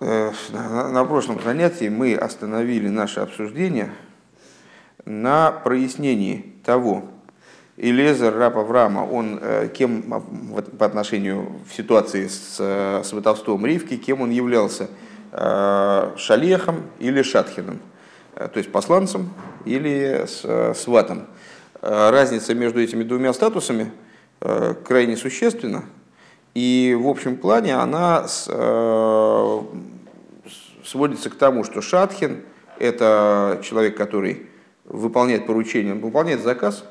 Э, на, прошлом занятии мы остановили наше обсуждение на прояснении того, Илезер, раб Авраама, он э, кем по отношению в ситуации с сватовством Ривки, кем он являлся, э, шалехом или шатхином, то есть посланцем или сватом. Разница между этими двумя статусами крайне существенна, и в общем плане она э, сводится к тому, что Шатхин – это человек, который выполняет поручение, выполняет заказ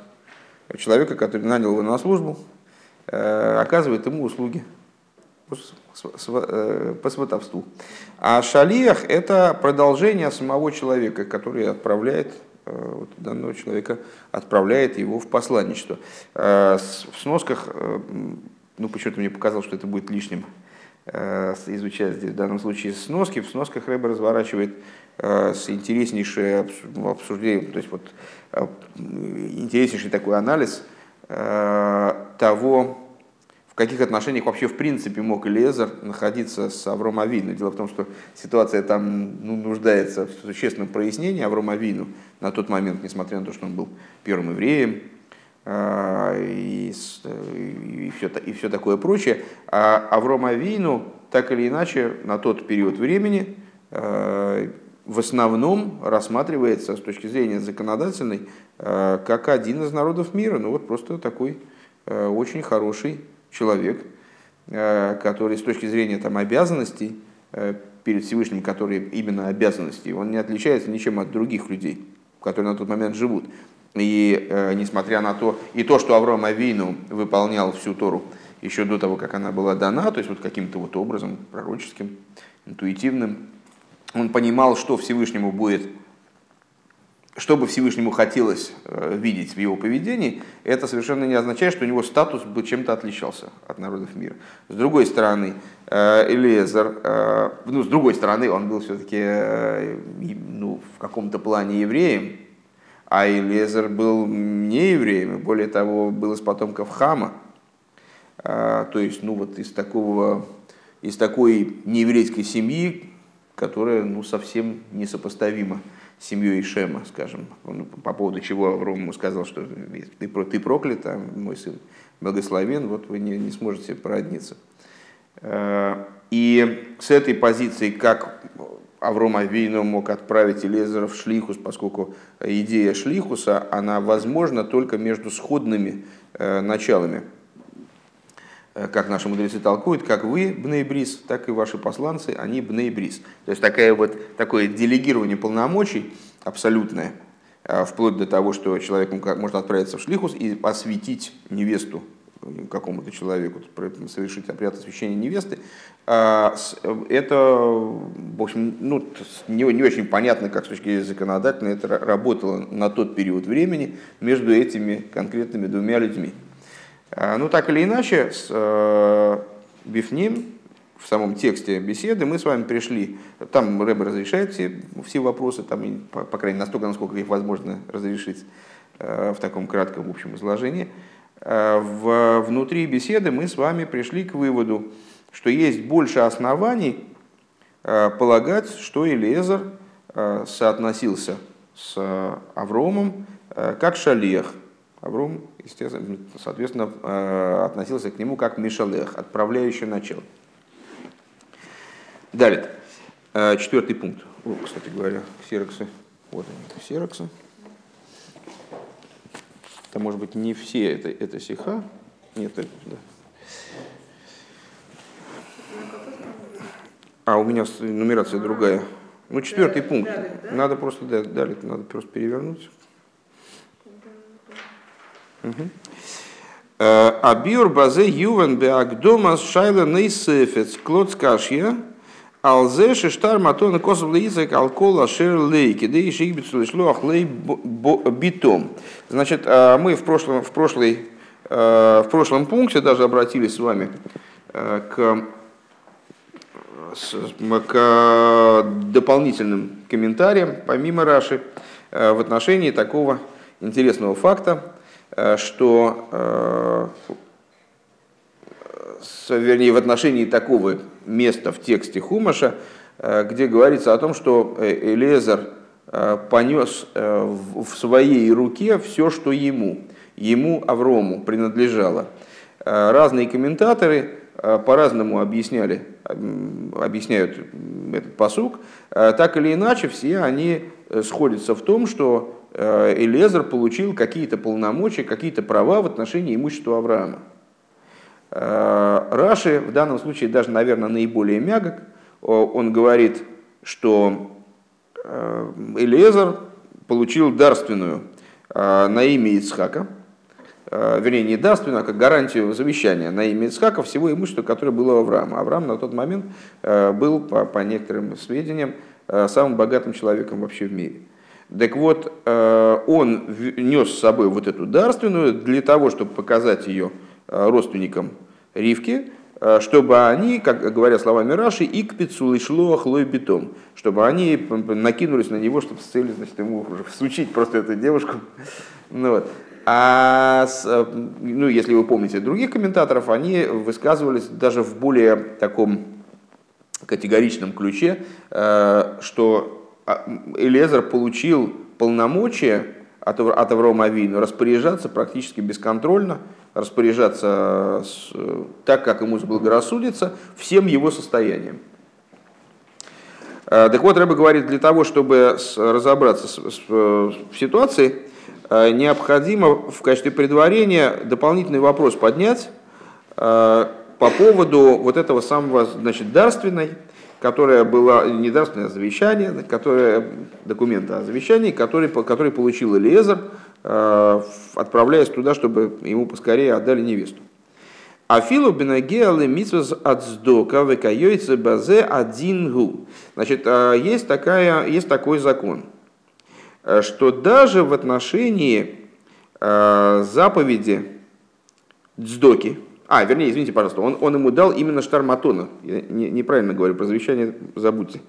человека, который нанял его на службу, э, оказывает ему услуги э, по сватовству. А шалиях – это продолжение самого человека, который отправляет вот, данного человека, отправляет его в посланничество. В сносках ну, почему-то мне показалось, что это будет лишним э, изучать здесь в данном случае сноски. В сносках Рэбе разворачивает э, с интереснейшее обсуждение, то есть вот э, интереснейший такой анализ того, в каких отношениях вообще в принципе мог Элезер находиться с Авром Авину. Дело в том, что ситуация там ну, нуждается в существенном прояснении Авром Авину на тот момент, несмотря на то, что он был первым евреем, и, и, все, и все такое прочее. А Авром Авину, так или иначе, на тот период времени а, в основном рассматривается с точки зрения законодательной а, как один из народов мира. Ну вот просто такой очень хороший человек, который с точки зрения там, обязанностей перед Всевышним, которые именно обязанности, он не отличается ничем от других людей, которые на тот момент живут. И э, несмотря на то, и то, что Авраам Авину выполнял всю Тору еще до того, как она была дана, то есть вот каким-то вот образом пророческим, интуитивным, он понимал, что Всевышнему будет, что бы Всевышнему хотелось э, видеть в его поведении, это совершенно не означает, что у него статус бы чем-то отличался от народов мира. С другой стороны, э, Элиезер, э, ну, с другой стороны, он был все-таки э, ну, в каком-то плане евреем, а Илезер был не евреем, более того, был из потомков Хама. А, то есть, ну вот из такого, из такой нееврейской семьи, которая ну, совсем несопоставима с семьей Шема, скажем, ну, по поводу чего Авром ему сказал, что ты, ты проклят, а мой сын благословен, вот вы не, не сможете породниться. А, и с этой позиции, как Авром Авину мог отправить Элезера в Шлихус, поскольку идея Шлихуса, она возможна только между сходными э, началами. Э, как наши мудрецы толкуют, как вы, Бнейбрис, так и ваши посланцы, они Бнейбрис. То есть такая вот, такое делегирование полномочий абсолютное, э, вплоть до того, что человек может отправиться в Шлихус и осветить невесту какому-то человеку совершить обряд освящения невесты, а, это, в общем, ну, не, не очень понятно, как с точки зрения законодательной это работало на тот период времени между этими конкретными двумя людьми. А, ну, так или иначе, с э, Бифним, в самом тексте беседы, мы с вами пришли, там Рэб разрешает все, все вопросы, там, по, по крайней мере, настолько, насколько их возможно разрешить э, в таком кратком общем изложении. Э, в, внутри беседы мы с вами пришли к выводу, что есть больше оснований э, полагать, что Элезер э, соотносился с Авромом как шалех. Авром, естественно, соответственно, относился к нему как Мишалех, отправляющий начало. Далее, четвертый пункт. О, кстати говоря, ксероксы. Вот они, ксероксы. Это может быть не все, это, это сиха. Нет, это, да. А, у меня нумерация другая. Ну, четвертый пункт. Надо просто, да, далее, надо просто перевернуть. Угу. Абиур базе ювен беагдомас шайла нейсефец клоцкашья алзе шештар матон косов лейцек алкола шер лейки да и шигбицу шлох лей битом. Значит, а мы в прошлом, в, прошлой, э, в прошлом пункте даже обратились с вами э, к, к дополнительным комментариям, помимо Раши, в отношении такого интересного факта, что вернее, в отношении такого места в тексте Хумаша, где говорится о том, что Элезер понес в своей руке все, что ему, ему, Аврому, принадлежало. Разные комментаторы по-разному объясняли, объясняют этот посук. Так или иначе, все они сходятся в том, что Элезер получил какие-то полномочия, какие-то права в отношении имущества Авраама. Раши в данном случае даже, наверное, наиболее мягок. Он говорит, что Элезер получил дарственную на имя Ицхака, вернее, не дарственную, а как гарантию завещания на имя Ицхака всего имущества, которое было у Авраама. Авраам на тот момент был, по, некоторым сведениям, самым богатым человеком вообще в мире. Так вот, э, он нес с собой вот эту дарственную для того, чтобы показать ее э, родственникам Ривки, э, чтобы они, как говоря словами Раши, и к пиццу и шло хлой бетом, чтобы они накинулись на него, чтобы с целью значит, ему всучить просто эту девушку. Ну, вот. А с, ну, если вы помните других комментаторов, они высказывались даже в более таком категоричном ключе, что а, Элезер получил полномочия от, от Аврома Авину распоряжаться практически бесконтрольно, распоряжаться с, так, как ему заблагорассудится, всем его состоянием. А, так вот, Рэбе говорит, для того, чтобы разобраться в ситуации, а, необходимо в качестве предварения дополнительный вопрос поднять по поводу вот этого самого, значит, дарственной, которая была не дарственное завещание, которое, документ о завещании, который, который получил Элиезер, э, отправляясь туда, чтобы ему поскорее отдали невесту. Афилу бенагеалы митсваз от сдока базе один. Значит, э, есть, такая, есть такой закон, э, что даже в отношении заповеди дздоки, а, вернее, извините, пожалуйста, он, он ему дал именно штарматона. Я не, неправильно говорю про завещание, забудьте.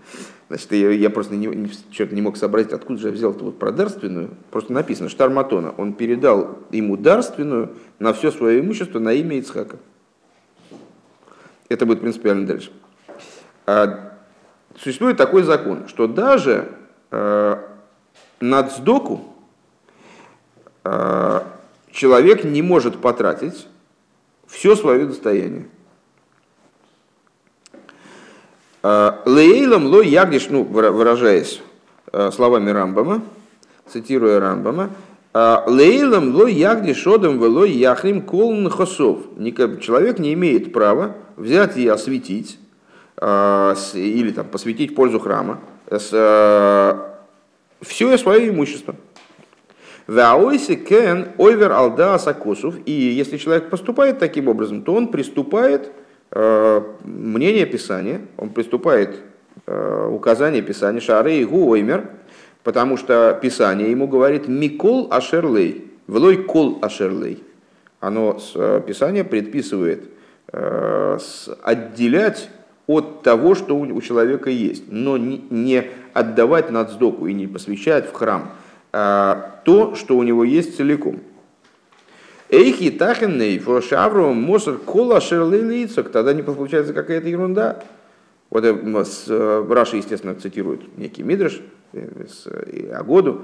Значит, я, я просто не, не, черт, не мог сообразить, откуда же я взял эту вот про дарственную. Просто написано штарматона. Он передал ему дарственную на все свое имущество на имя Ицхака. Это будет принципиально дальше. А, существует такой закон, что даже э, на цдоку э, человек не может потратить все свое достояние. А, Лейлом ло ягдиш, ну, выражаясь а, словами Рамбама, цитируя Рамбама, «А, Лейлом ло ягдиш одам вело яхрим колн хосов. Человек не имеет права взять и осветить, или там, посвятить пользу храма, все свое имущество – Ваойси кен ойвер алда сакосов. И если человек поступает таким образом, то он приступает э, мнение Писания, он приступает э, указание Писания, шары и гуоймер, потому что Писание ему говорит «микол ашерлей», «влой кол ашерлей». Оно, э, Писание предписывает э, отделять от того, что у человека есть, но не отдавать надздоку и не посвящать в храм – то, что у него есть целиком. Эйхи тахенней фошавру мусор кола шерлилицок, тогда не получается какая-то ерунда. Вот э, Раша, естественно, цитирует некий Мидриш, э, Агоду.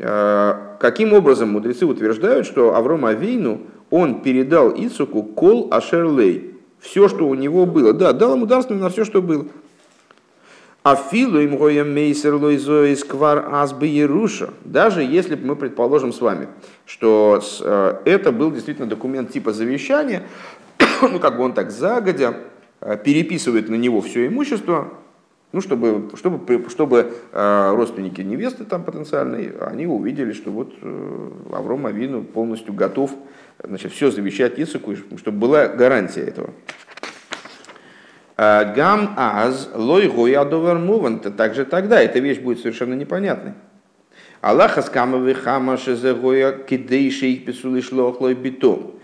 А, каким образом мудрецы утверждают, что Авром Авейну, он передал Ицуку кол ашерлей, все, что у него было. Да, дал ему дарственно на все, что было. А филу им гоем мейсер лойзоис квар азбы Еруша. Даже если мы предположим с вами, что э, это был действительно документ типа завещания, ну как бы он так загодя э, переписывает на него все имущество, ну, чтобы, чтобы, чтобы э, родственники невесты там потенциальные, они увидели, что вот Авром Авину полностью готов значит, все завещать Исаку, чтобы была гарантия этого. Э, гам аз лой гоядовер муван. Также тогда эта вещь будет совершенно непонятной. Аллаха скамовый хама шезегоя кидейши их писулы шлохлой битом.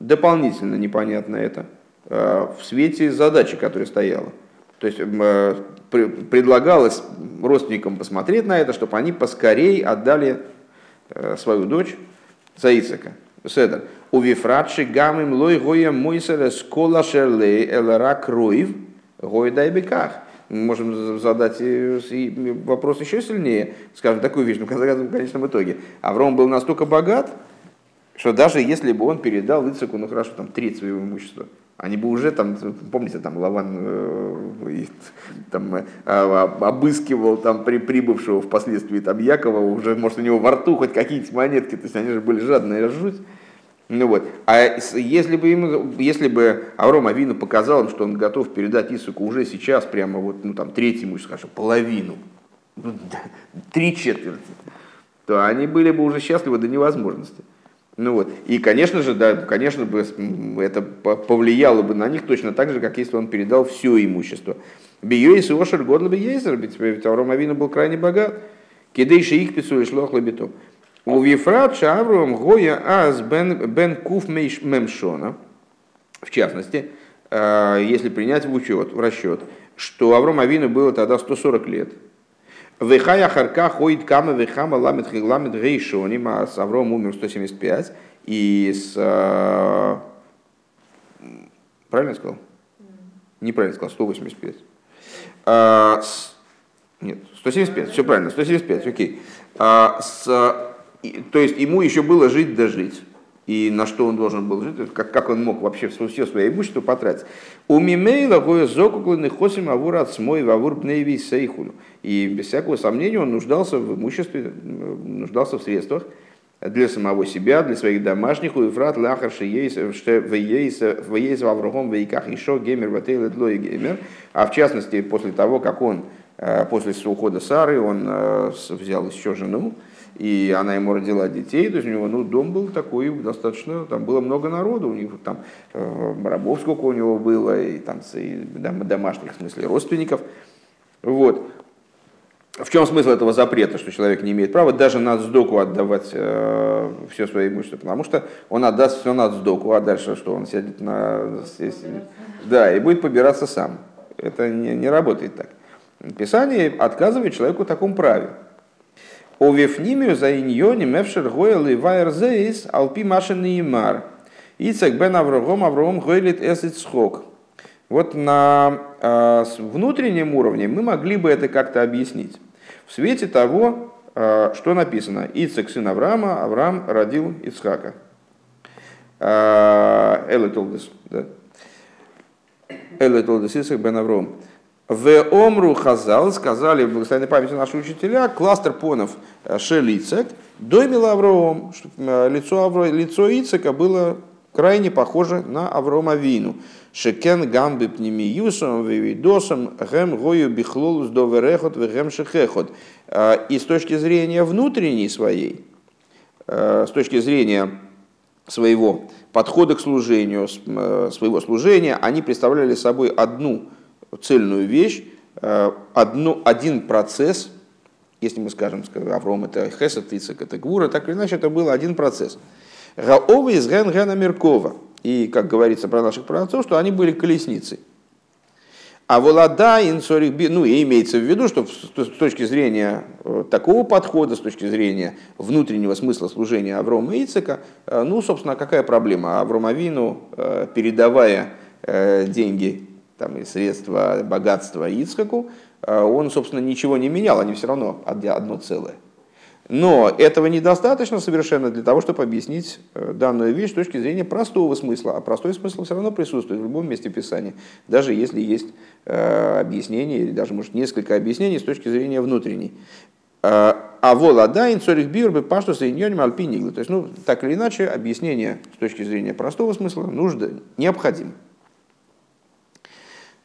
Дополнительно непонятно это э, в свете задачи, которая стояла. То есть э, предлагалось родственникам посмотреть на это, чтобы они поскорей отдали свою дочь за Ицека. Седер. У вифратши гамим лой гоя мойсера скола шерлей элара кроев – Гойда и беках. Мы можем задать вопрос еще сильнее, скажем, такую вещь, но в конечном итоге. Авром был настолько богат, что даже если бы он передал Ицеку, ну хорошо, там треть своего имущества, они бы уже там, помните, там Лаван э, там, э, обыскивал там при прибывшего впоследствии там Якова, уже, может, у него во рту хоть какие-то монетки, то есть они же были жадные жуть. Ну вот. А если бы, ему, если бы Авром Авину показал им, что он готов передать Исуку уже сейчас, прямо вот, ну там, третьему, скажем, половину, ну, три четверти, то они были бы уже счастливы до невозможности. Ну вот. И, конечно же, да, конечно бы это повлияло бы на них точно так же, как если он передал все имущество. Биюис и Ошер Годла бы Ейзер, ведь Авром Авину был крайне богат. Кидейши их пису лишь лох лабитов. У Вифрат Шавром Гоя Аз Бен, бен Куф Мемшона, в частности, э, если принять в учет, в расчет, что Авром Авину было тогда 140 лет, Вехая харка ходит кама вехама ламет хигламет гейшоним, а с Авром умер 175, и с... Э, правильно сказал? Неправильно сказал, 185. А, с, нет, 175, все правильно, 175, окей. А, с, то есть ему еще было жить да жить и на что он должен был жить, как, как он мог вообще все свое имущество потратить. У Мимейла гоя зокукланы хосим авур от смой вавур пнейви сейхулю. И без всякого сомнения он нуждался в имуществе, нуждался в средствах для самого себя, для своих домашних, у Ефрат лахар шеейс в Аврагом вейках еще геймер ватейл длой геймер. А в частности, после того, как он, э, после ухода Сары, он э, взял еще жену, и она ему родила детей, то есть у него ну, дом был такой достаточно, там было много народу, у него там э, рабов сколько у него было, и там и, домашних, в смысле, родственников. Вот. В чем смысл этого запрета, что человек не имеет права даже на сдоку отдавать э, все свое имущество? Потому что он отдаст все на сдоку, а дальше что? Он сядет на... Да, и будет побираться сам. Это не, не работает так. Писание отказывает человеку в таком праве. О вифнимию за иньони мевшер гойл и вайер зейс алпи машин имар. Ицек бен Аврогом Аврогом гойлит эсит схок. Вот на э, внутреннем уровне мы могли бы это как-то объяснить. В свете того, э, что написано. Ицек сын Авраама, Авраам родил Ицхака. Элетолдес. Да? Элетолдес Ицек бен Авром. В Омру Хазал сказали в благословенной памяти наши учителя, кластер понов э, Шелицек, доймил Авром, э, лицо, Авро, лицо Ицека было крайне похоже на Аврома Вину. Шекен гамби пнемиюсом, вивидосом, гем гою бихлолус доверехот, вегем шехехот. Э, и с точки зрения внутренней своей, с точки зрения своего подхода к служению, своего служения, они представляли собой одну цельную вещь, э, одну, один процесс, если мы скажем, Авром это Хесед, Ицек это Гура, так или иначе это был один процесс. Гаова из Ген Гена Меркова. И, как говорится про наших праотцов, что они были колесницей. А волода инсорих ну и имеется в виду, что с точки зрения э, такого подхода, с точки зрения внутреннего смысла служения Аврома и Ицека, э, ну, собственно, какая проблема? Аврома Вину, передавая деньги там, и средства богатства Ицхаку, а он, собственно, ничего не менял, они все равно одно целое. Но этого недостаточно совершенно для того, чтобы объяснить э, данную вещь с точки зрения простого смысла. А простой смысл все равно присутствует в любом месте Писания, даже если есть э, объяснение, или даже, может, несколько объяснений с точки зрения внутренней. А, а володайн цорих бир бы пашту соединенным альпинигла. То есть, ну, так или иначе, объяснение с точки зрения простого смысла нужно, необходимо.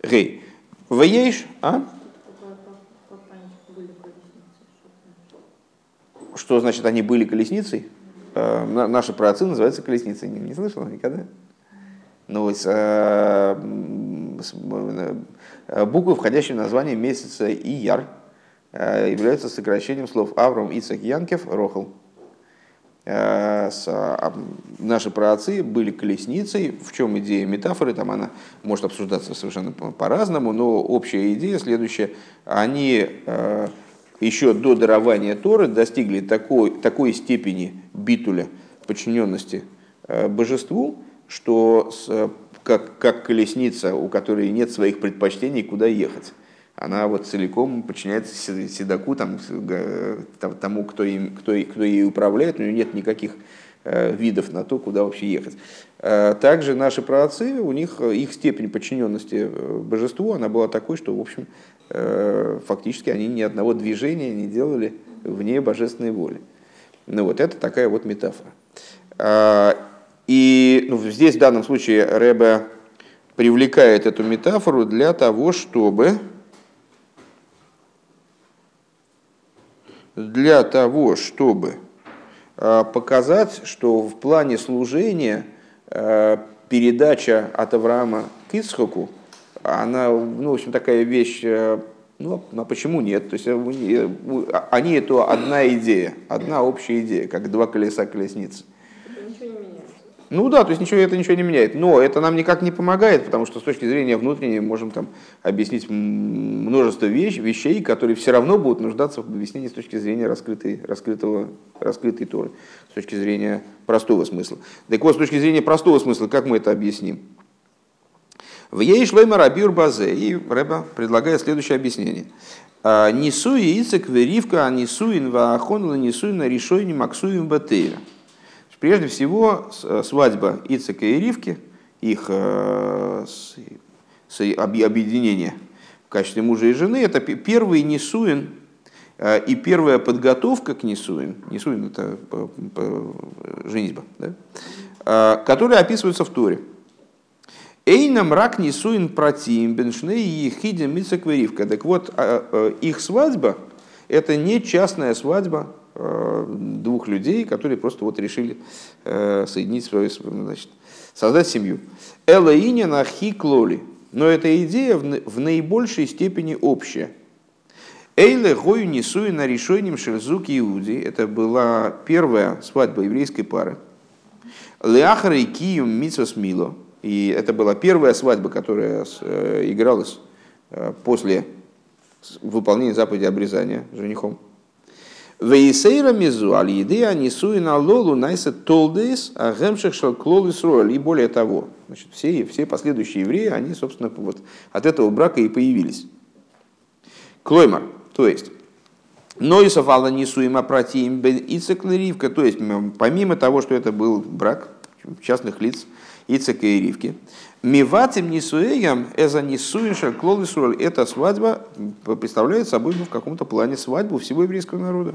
Гей. Вееш, а? Что значит они были колесницей? Наши праотцы называются колесницей. Не, не слышал никогда? Ну, с, э, с, буквы, входящие в название месяца Ияр, являются сокращением слов Авром, Ицак, Янкев, Рохал. Э, а, наши праотцы были колесницей. В чем идея метафоры? Там она может обсуждаться совершенно по-разному, но общая идея следующая. Они э, еще до дарования Торы достигли такой, такой степени битуля, подчиненности э, божеству, что как, как колесница, у которой нет своих предпочтений, куда ехать она вот целиком подчиняется седаку, там, тому, кто, им, кто, кто ей управляет, у нее нет никаких э, видов на то, куда вообще ехать. Э, также наши праотцы, у них их степень подчиненности божеству, она была такой, что, в общем, фактически они ни одного движения не делали вне божественной воли. Ну вот это такая вот метафора. И ну, здесь в данном случае Рэбе привлекает эту метафору для того, чтобы для того, чтобы а, показать, что в плане служения а, передача от Авраама к Ицхаку, она, ну, в общем, такая вещь, а, ну, а почему нет? То есть они это одна идея, одна общая идея, как два колеса колесницы. Ну да, то есть ничего, это ничего не меняет. Но это нам никак не помогает, потому что с точки зрения внутренней можем там объяснить множество вещ, вещей, которые все равно будут нуждаться в объяснении с точки зрения раскрытой, раскрытого, раскрытой Торы, с точки зрения простого смысла. Так вот, с точки зрения простого смысла, как мы это объясним? В ей шлойма рабиур базе, и Рэба предлагает следующее объяснение. «А, несуи ицек веривка, а несуин ваахон, несуин на решойни максуин батейра. Прежде всего, э, свадьба Ицека и Ривки, их э, объединение в качестве мужа и жены, это первый Несуин э, и первая подготовка к Несуин, Несуин это женитьба, да? которая описывается в Торе. Эйнам рак несуин протим беншней и хидим мицекверивка. Так вот, их свадьба – это не частная свадьба двух людей, которые просто вот решили э, соединить свою, значит, создать семью. Эла на хиклоли. Но эта идея в наибольшей степени общая. Эйле гою несуи на решением шерзук Иуди. Это была первая свадьба еврейской пары. Леахар и киюм митсвас мило. И это была первая свадьба, которая э, игралась после выполнения заповеди обрезания женихом. Вейсейра мизу аль еды анисуи на лолу найса толдейс а гемших шалклол И более того, значит, все, все последующие евреи, они, собственно, вот от этого брака и появились. Клоймар, то есть, Нойсов алла нисуима протиим бен ицеклеривка, то есть, помимо того, что это был брак частных лиц Ицека и Ривки, Миватим нисуэям эза нисуиша клол Эта свадьба представляет собой ну, в каком-то плане свадьбу всего еврейского народа.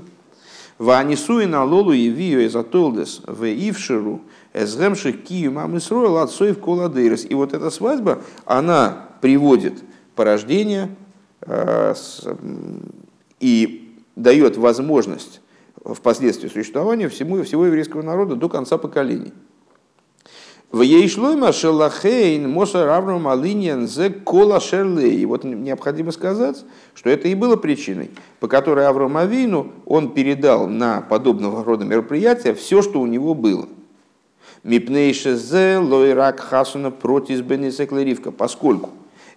Ва нисуина лолу и вио эза толдес в ивширу эзгемших кию мамы сроил отцоев коладейрес. И вот эта свадьба, она приводит порождение э, и дает возможность впоследствии существования всему, всего еврейского народа до конца поколений. В Ейшлойма Шелахейн Моса Раврам Алиньян Зе Кола Шерлей. И вот необходимо сказать, что это и было причиной, по которой Авраам Авину он передал на подобного рода мероприятия все, что у него было. Мипнейше Зе Лойрак Хасуна против Бенисеклеривка, поскольку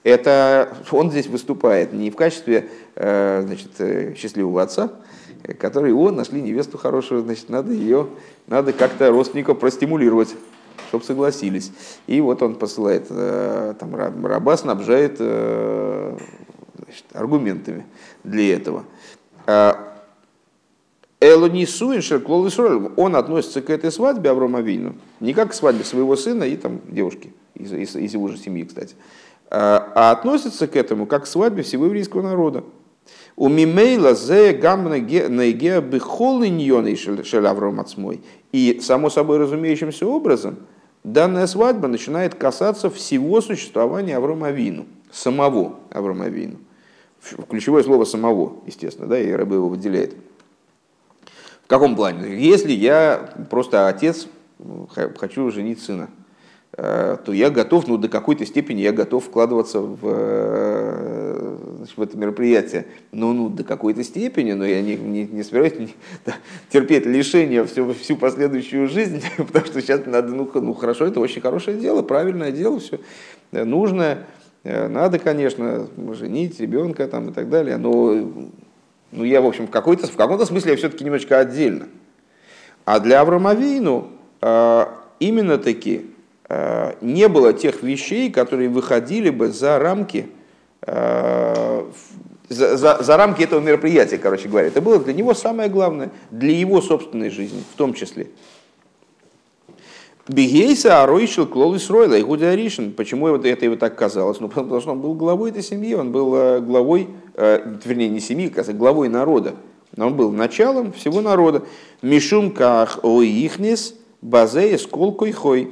это он здесь выступает не в качестве э, значит, э, счастливого отца, который, о, нашли невесту хорошую, значит, надо ее, надо как-то родственников простимулировать чтобы согласились. И вот он посылает, э, там, раба снабжает э, значит, аргументами для этого. А, Элонисуин Шерклол он относится к этой свадьбе Аврома Вину не как к свадьбе своего сына и там, девушки из, из, из его же семьи, кстати, а, а относится к этому как к свадьбе всего еврейского народа. У мимейла зе гамна неге бихолы ньоны шель Авром И само собой разумеющимся образом – данная свадьба начинает касаться всего существования Аврома Авину, самого Аврома Авину. Ключевое слово «самого», естественно, да, и рабы его выделяет. В каком плане? Если я просто отец, хочу женить сына, Э, то я готов, ну, до какой-то степени я готов вкладываться в, э, значит, в это мероприятие. Ну, ну, до какой-то степени, но я не, не, не собираюсь не, да, терпеть лишение всю, всю последующую жизнь, потому что сейчас надо, ну, ну, хорошо, это очень хорошее дело, правильное дело, все нужное. Э, надо, конечно, женить ребенка там, и так далее, но ну, я, в общем, в, какой-то, в каком-то смысле я все-таки немножко отдельно. А для Авраамовину именно таки Э, не было тех вещей, которые выходили бы за рамки э, за, за, за рамки этого мероприятия, короче говоря. Это было для него самое главное, для его собственной жизни в том числе. Бегейса Аройшил Клолис Ройла, Игудя Аришин. Почему это его так казалось? Ну, потому что он был главой этой семьи, он был э, главой, э, вернее, не семьи, а главой народа. Но он был началом всего народа. Мишум ках оихнес базея сколкой хой.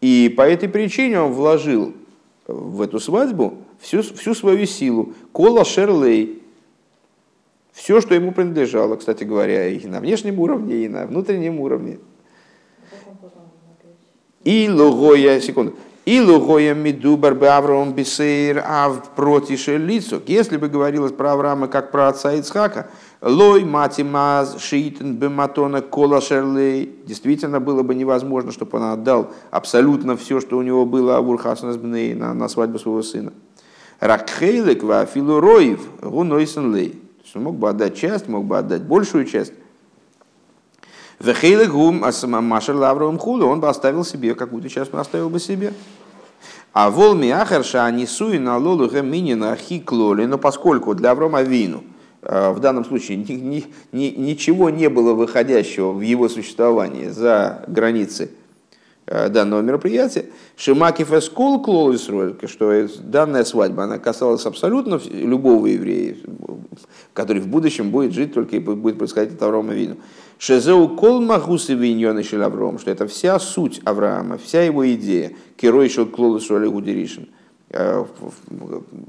И по этой причине он вложил в эту свадьбу всю, всю свою силу. Кола шерлей. Все, что ему принадлежало, кстати говоря, и на внешнем уровне, и на внутреннем уровне. И лугоя, секунду, и лугоя мидубар бы Авраам бисейр ав протише лицо. Если бы говорилось про Авраама как про отца Ицхака, лой матимаз шиитен бематона кола шерлей, действительно было бы невозможно, чтобы он отдал абсолютно все, что у него было Авурхасна на, на свадьбу своего сына. Ракхейлек ва филуроев гунойсен лей. Он мог бы отдать часть, мог бы отдать большую часть. Вехейлек гум машер лавровым хулу, он бы оставил себе, какую-то часть он оставил бы себе. А вол миахарша анисуи на лолу геминина хиклоли, но поскольку для Аврома Вину э, в данном случае ни, ни, ни, ничего не было выходящего в его существовании за границы данного мероприятия, Шимакив эскол клолис что данная свадьба, она касалась абсолютно любого еврея, который в будущем будет жить только и будет происходить от Аврома Вину. Шезеу кол махусы виньоны Авраам, что это вся суть Авраама, вся его идея. Керой шел клолус гудеришин. Э,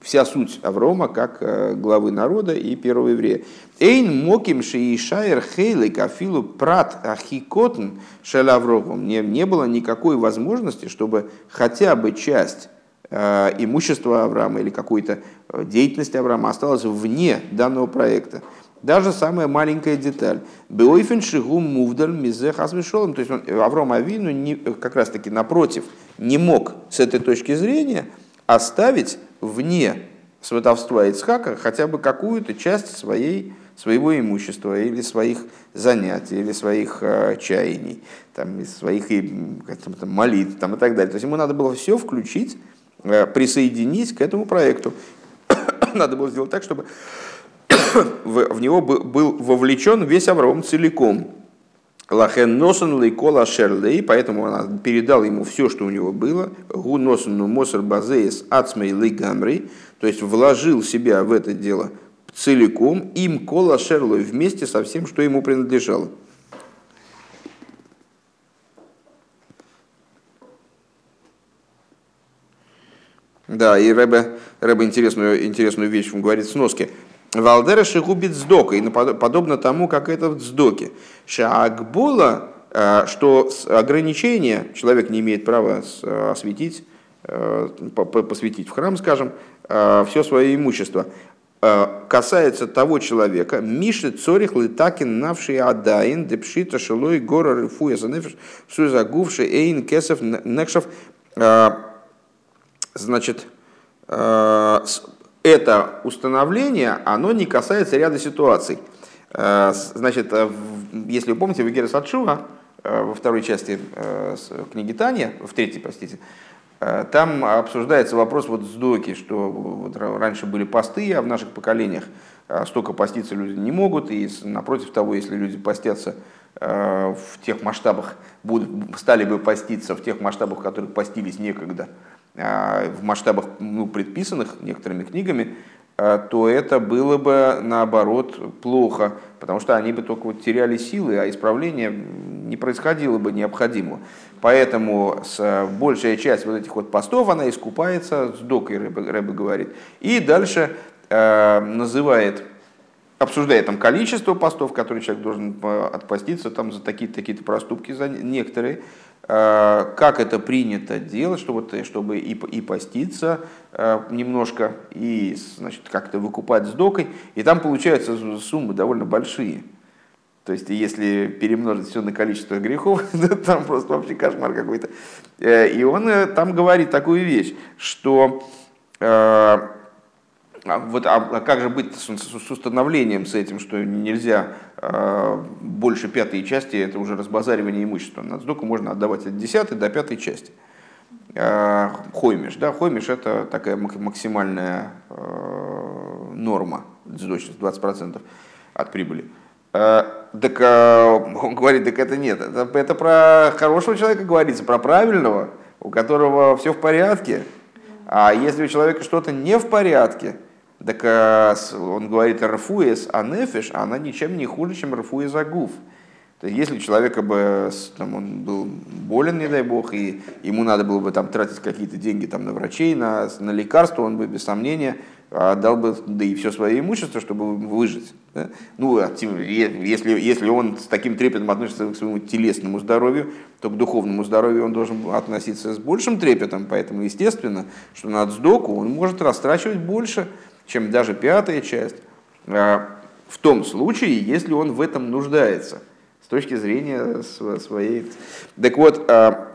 вся суть Аврома как э, главы народа и первого еврея. Эйн моким шиишайр хейлик афилу прат ахикотн шел Авромом. Не, не было никакой возможности, чтобы хотя бы часть э, имущества Авраама или какой-то деятельности Авраама осталась вне данного проекта. Даже самая маленькая деталь. Беойфен шигум мувдаль мизе хасвешолом. То есть он, Авром Авину не, как раз таки напротив не мог с этой точки зрения оставить вне сватовства Ицхака хотя бы какую-то часть своей, своего имущества или своих занятий, или своих э, чаяний, там, своих там, молитв там, и так далее. То есть ему надо было все включить, э, присоединить к этому проекту. надо было сделать так, чтобы в него был вовлечен весь Авраам целиком. Лахен носен лейкола шерлей, поэтому она передал ему все, что у него было. Гу носен мосер базеес ацмей лейгамрей, то есть вложил себя в это дело целиком, им кола шерлой вместе со всем, что ему принадлежало. Да, и Рэбе, Рэбе интересную, интересную вещь говорит в сноске. Валдера шигубит сдока, и подобно тому, как это в сдоке. Шаагбула, э, что ограничение человек не имеет права э, осветить, э, посвятить в храм, скажем, все свое имущество, касается того человека, Миши Цорих Литакин Навший Адаин, Депшита Шилой Гора Рифуя Занефиш, Сузагувший Эйн Кесов Некшев, значит, это установление, оно не касается ряда ситуаций. Э, значит, э, если вы помните, в Герас Атшува, э, во второй части книги Таня, в третьей, простите, там обсуждается вопрос вот сдоки, что вот раньше были посты, а в наших поколениях столько поститься люди не могут, и напротив того, если люди постятся в тех масштабах, будут, стали бы поститься в тех масштабах, в которых постились некогда, в масштабах ну, предписанных некоторыми книгами, а, то это было бы наоборот плохо, потому что они бы только вот теряли силы, а исправление не происходило бы необходимо. Поэтому с, большая часть вот этих вот постов, она искупается, с докой Рэбе говорит. И дальше э, называет, обсуждает там количество постов, которые человек должен отпаститься там, за такие-то такие проступки, за некоторые. Э, как это принято делать, чтобы, чтобы и, и поститься э, немножко, и значит, как-то выкупать с докой. И там получаются суммы довольно большие. То есть, если перемножить все на количество грехов, там просто вообще кошмар какой-то. Э, и он там говорит такую вещь, что а вот, а, а как же быть с, с установлением с этим, что нельзя э, больше пятой части, это уже разбазаривание имущества. На сдоку можно отдавать от десятой до пятой части. Э, хоймиш, да, хоймиш это такая максимальная э, норма дочность 20% от прибыли. Так он говорит, так это нет, это, это про хорошего человека говорится, про правильного, у которого все в порядке. А если у человека что-то не в порядке, так он говорит рафуес, а нефиш, она ничем не хуже, чем рафуес агуф. То есть, если человек бы, там, он был болен, не дай бог, и ему надо было бы там, тратить какие-то деньги там, на врачей, на, на лекарства, он бы без сомнения отдал бы, да и все свое имущество, чтобы выжить. Да? Ну, а если, если он с таким трепетом относится к своему телесному здоровью, то к духовному здоровью он должен относиться с большим трепетом, поэтому естественно, что на сдоку он может растрачивать больше, чем даже пятая часть, а, в том случае, если он в этом нуждается – с точки зрения своей... Так вот, а,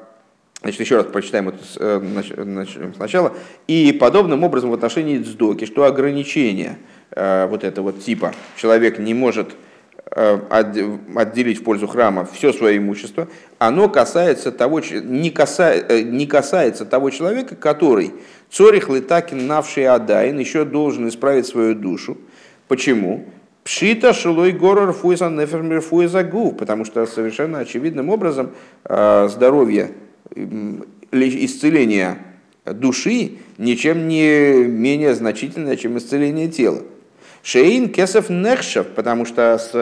Значит, еще раз прочитаем это э, сначала. И подобным образом в отношении дздоки, что ограничение э, вот этого типа, человек не может отделить в пользу храма все свое имущество, оно касается того, не, касается, не касается того человека, который цорих летакин навший адайн еще должен исправить свою душу. Почему? Пшита шилой горор фуиза нефермер фуиза гуф, потому что совершенно очевидным образом а, здоровье, исцеление души ничем не менее значительное, чем исцеление тела. Шейн кесов нехшев, потому что с,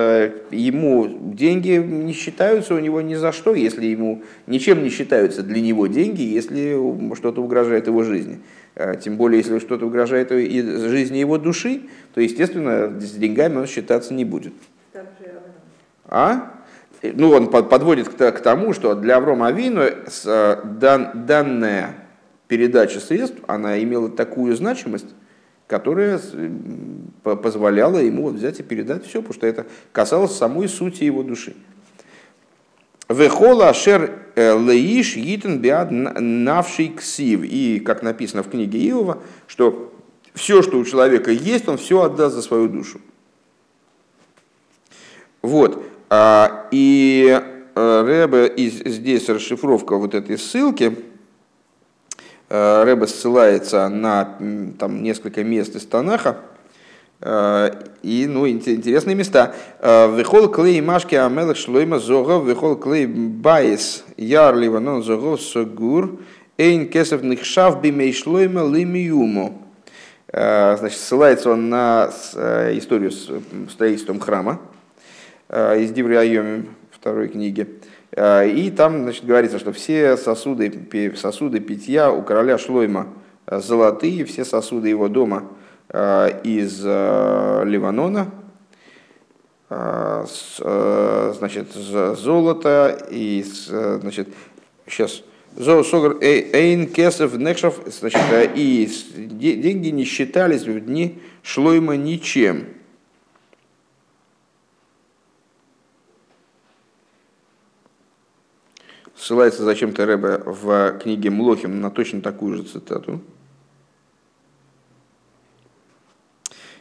ему деньги не считаются у него ни за что, если ему ничем не считаются для него деньги, если что-то угрожает его жизни. А, тем более, если что-то угрожает жизни его души, то, естественно, с деньгами он считаться не будет. А? Ну, он подводит к тому, что для Аврома Авину а, данная передача средств, она имела такую значимость, которая позволяла ему взять и передать все, потому что это касалось самой сути его души. Вехола шер э, леиш гитен биад навший ксив. И, как написано в книге Иова, что все, что у человека есть, он все отдаст за свою душу. Вот. А, и э, Рэбе, здесь расшифровка вот этой ссылки, э, Рэбе ссылается на там, несколько мест из Танаха, Э, и ну, интересные места. Э, וכל כלי משקה המלך שלמה זהב, וכל כלי בית יער הלבנון זהב סגור, אין כסף נחשב בימי שלמה למאומה. Э, значит, ссылается он на историю с строительством храма из דברי הימים, второй книги. И там значит, говорится, что все сосуды, сосуды питья у короля Шлойма золотые, все сосуды его дома – Э, из э, Ливанона, э, значит, золото и, значит, сейчас, Эйн Кесов Некшев, значит, и деньги не считались в дни Шлойма ничем. Ссылается зачем-то Рэбе в книге Млохим на точно такую же цитату.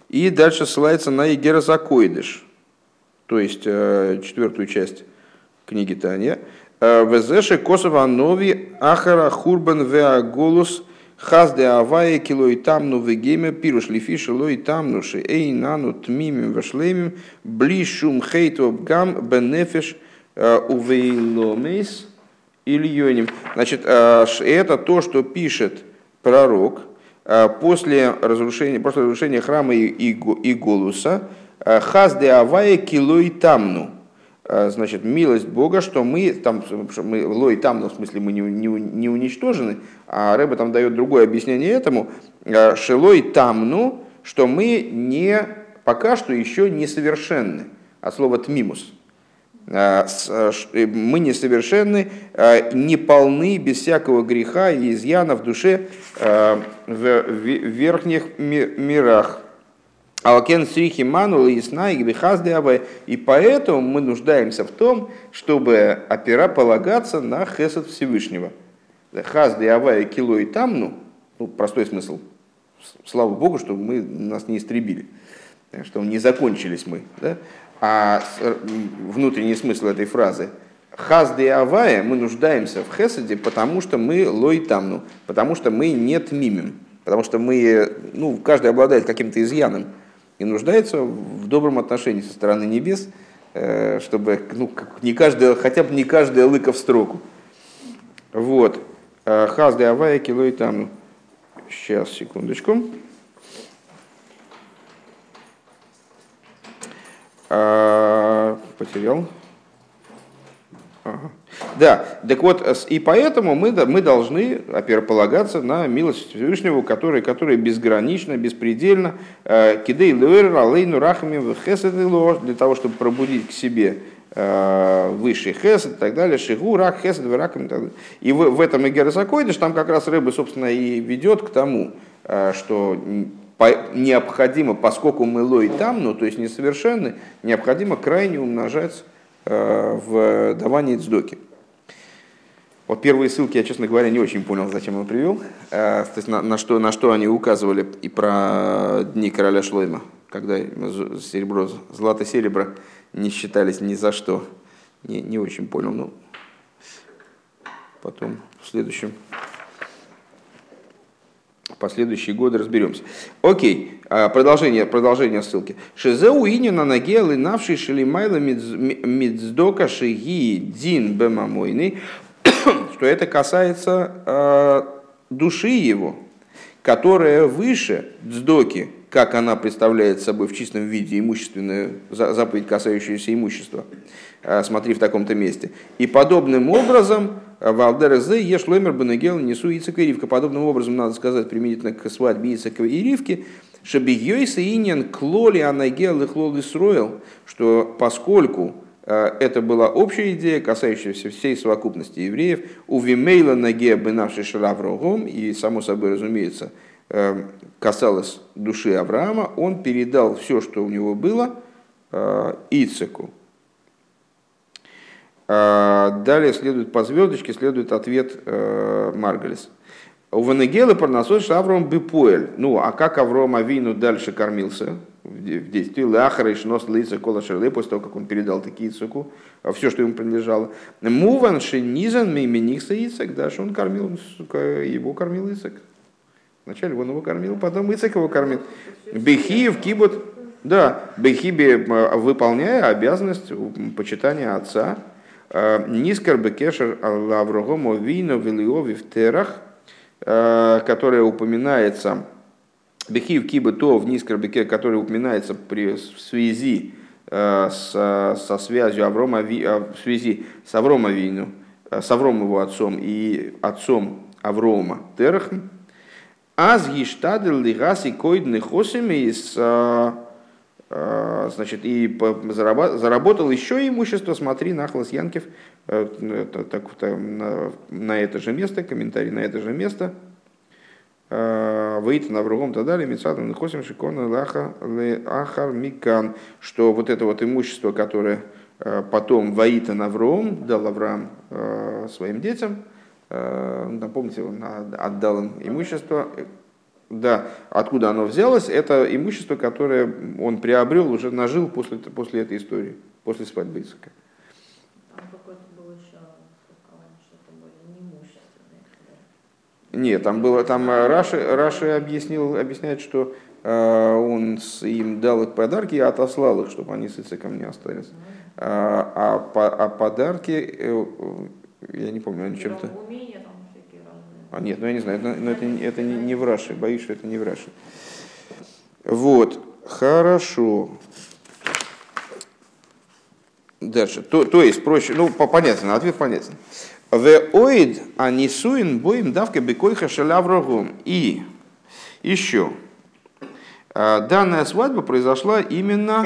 И дальше ссылается на Егера Закойдыш, то есть э, четвертую часть книги Таня. «Э, Везеши Косова Нови Ахара Хурбан Веаголус Хазде Авае Килой Тамну Вегеме Пируш Лифиши Лой Тамнуши Эй Нану Тмимим Вашлемим Блишум Хейту Гам Бенефиш э, Увейломейс или Йоним. Значит, это то, что пишет пророк, Э, после разрушения, после разрушения храма и, Голуса, э, хазде авая килой тамну, э, значит, милость Бога, что мы, там, что мы лой тамну, в смысле мы не, не, не уничтожены, а Рэба там дает другое объяснение этому, шелой тамну, что мы не, пока что еще несовершенны, от слова тмимус, мы несовершенны, не полны без всякого греха и изъяна в душе в верхних мирах. Алкен срихи ману и и поэтому мы нуждаемся в том, чтобы опера полагаться на хесед Всевышнего. Хазде авая кило и тамну, ну, простой смысл, слава Богу, что мы нас не истребили, что не закончились мы. Да? А внутренний смысл этой фразы – Хазды и Авая мы нуждаемся в Хесаде, потому что мы лой тамну, потому что мы не тмимим, потому что мы, ну, каждый обладает каким-то изъяном. и нуждается в добром отношении со стороны небес, э, чтобы ну, не каждая, хотя бы не каждая лыка в строку. Вот. Э, Хаз де авая килой там. Сейчас, секундочку. А, потерял. Ага. Да, так вот, и поэтому мы, мы должны, полагаться на милость Всевышнего, который, который безгранично, беспредельно, э, кидей луэр, алейну рахами, хесед для того, чтобы пробудить к себе э, высший хесед и так далее, шигу, рак, хесед, раком и так далее. И в, в этом Игер Сакойдыш там как раз рыба, собственно, и ведет к тому, э, необходимо, поскольку мы лой там, ну то есть несовершенны, необходимо крайне умножать в давании цдоки. Вот первые ссылки я, честно говоря, не очень понял, зачем он привел. Э, то есть на, на, что, на что они указывали и про дни короля Шлойма, когда серебро, злато серебро не считались ни за что. Не, не очень понял, но потом в следующем последующие годы разберемся. Окей, э, продолжение, продолжение ссылки. Шизеу инина нагелы навший шелимайла мидздока шиги дин бемамойный что это касается э, души его, которая выше дздоки, как она представляет собой в чистом виде имущественную заповедь, касающуюся имущества. Э, смотри в таком-то месте. И подобным образом э, Валдерзе Ешлоймер Бенегел несу Ицека и Ривка. Подобным образом, надо сказать, применительно к свадьбе Ицека и Ривки, Шабигьёйса Иньян Клоли Анагел и Хлол Исроил, что поскольку Э, это была общая идея, касающаяся всей совокупности евреев. У Вимейла ноге бенавший шараврогом, и само собой разумеется, э, касалось души Авраама, он передал все, что у него было, э, Ицеку. Далее следует по звездочке, следует ответ Маргалис. У Венегела парнасой Авраам Бипуэль. Ну, а как Авраам Авину дальше кормился? в действии Лахара и Шнос Лейца Кола Шерле, после того, как он передал такие цуку, все, что ему принадлежало. Муван Шенизан Мейменихса Ицек, да, что он кормил, его кормил Ицек. Вначале он его кормил, потом Ицек его кормил. Бехиев, Кибут, да, Бехибе, выполняя обязанность почитания отца, Нискар Бекешер Лаврогому Вино Вилиови в Терах, которая упоминается Бехив киба то в низкорбеке, который упоминается при, в связи э, с, со связью Аврома, э, в связи с Аврома Вину, э, с Авромом его отцом и отцом Аврома Терахм, Аз гиштадел лигаси койдны хосами из значит, и заработал еще имущество, смотри, Нахлас Янкев, так, на, на это же место, комментарий на это же место, Э, выйти на вругом Тадали, Мицадом Нахосим Шикона Ахар Микан, что вот это вот имущество, которое э, потом Ваита Навром дал Авраам э, своим детям, напомните, он отдал им имущество, да, откуда оно взялось, это имущество, которое он приобрел, уже нажил после, после этой истории, после свадьбы Ицека. Нет, там было, там э, Раши, Раши объяснил, объясняет, что э, он с, им дал их подарки и отослал их, чтобы они с Ицеком не остались. А, а, а подарки, э, я не помню, они чем-то... А нет, ну я не знаю, это, но это, это не, не в Раши, боюсь, что это не в Раши. Вот, хорошо. Дальше. То, то есть, проще, ну, понятно, ответ понятен. В оид анисуин боим давка бекойха шаляврогум. И еще, а, данная свадьба произошла именно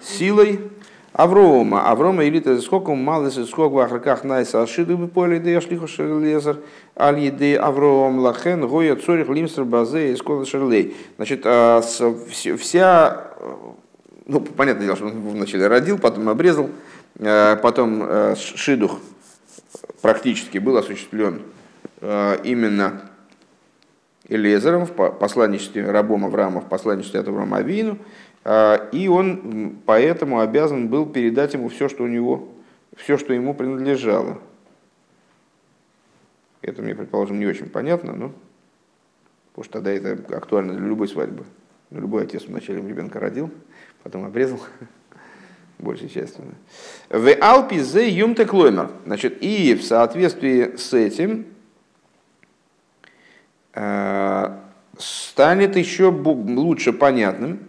силой Аврома. Аврома элита сколько малый сколько в ахраках найса ашиду бы поле да яшлиху шерлезер аль Авром лахен гоя цорих лимстер базе и скола шерлей. Значит, а, вся, ну, понятное дело, что он вначале родил, потом обрезал, а, потом шидух практически был осуществлен э, именно Элезером в посланничестве рабом Авраама, в посланничестве от Авраама Авину, э, и он поэтому обязан был передать ему все, что у него, все, что ему принадлежало. Это мне, предположим, не очень понятно, но потому что тогда это актуально для любой свадьбы. Ну, любой отец вначале ребенка родил, потом обрезал, большей частью. В Алпи зе юмте клоймер. Значит, и в соответствии с этим э, станет еще лучше понятным,